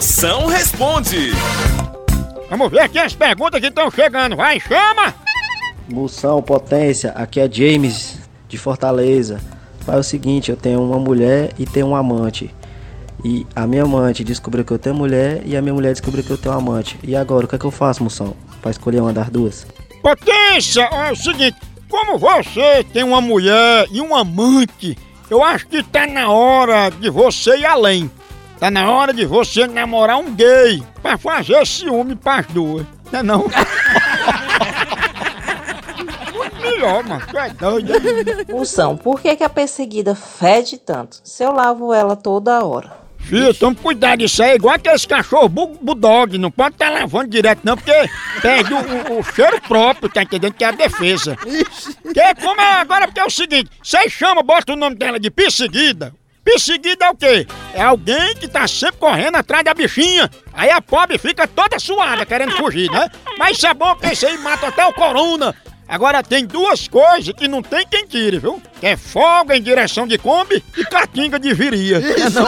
Moção responde. Vamos ver aqui as perguntas que estão chegando. Vai, chama! Moção, potência, aqui é James de Fortaleza. Faz o seguinte, eu tenho uma mulher e tenho um amante. E a minha amante descobriu que eu tenho mulher e a minha mulher descobriu que eu tenho amante. E agora, o que é que eu faço, moção? Pra escolher uma das duas? Potência, é o seguinte, como você tem uma mulher e um amante, eu acho que tá na hora de você ir além. Tá na hora de você namorar um gay pra fazer ciúme pras duas. Não é não? Melhor, mano. Tu é doido. Moção, por que, que a perseguida fede tanto? Se eu lavo ela toda hora. Filho, toma cuidado, isso aí é igual aqueles cachorros bu bulldog, não pode estar lavando direto não, porque perde o, o- o cheiro próprio, tá entendendo? Que é a defesa. Que como é agora, porque é o seguinte, você chama, bota o nome dela de perseguida. Perseguida é o quê? É alguém que tá sempre correndo atrás da bichinha. Aí a pobre fica toda suada, querendo fugir, né? Mas isso é bom, porque isso aí mata até o corona. Agora tem duas coisas que não tem quem tire, viu? Que é folga em direção de Kombi e catinga de viria. É não?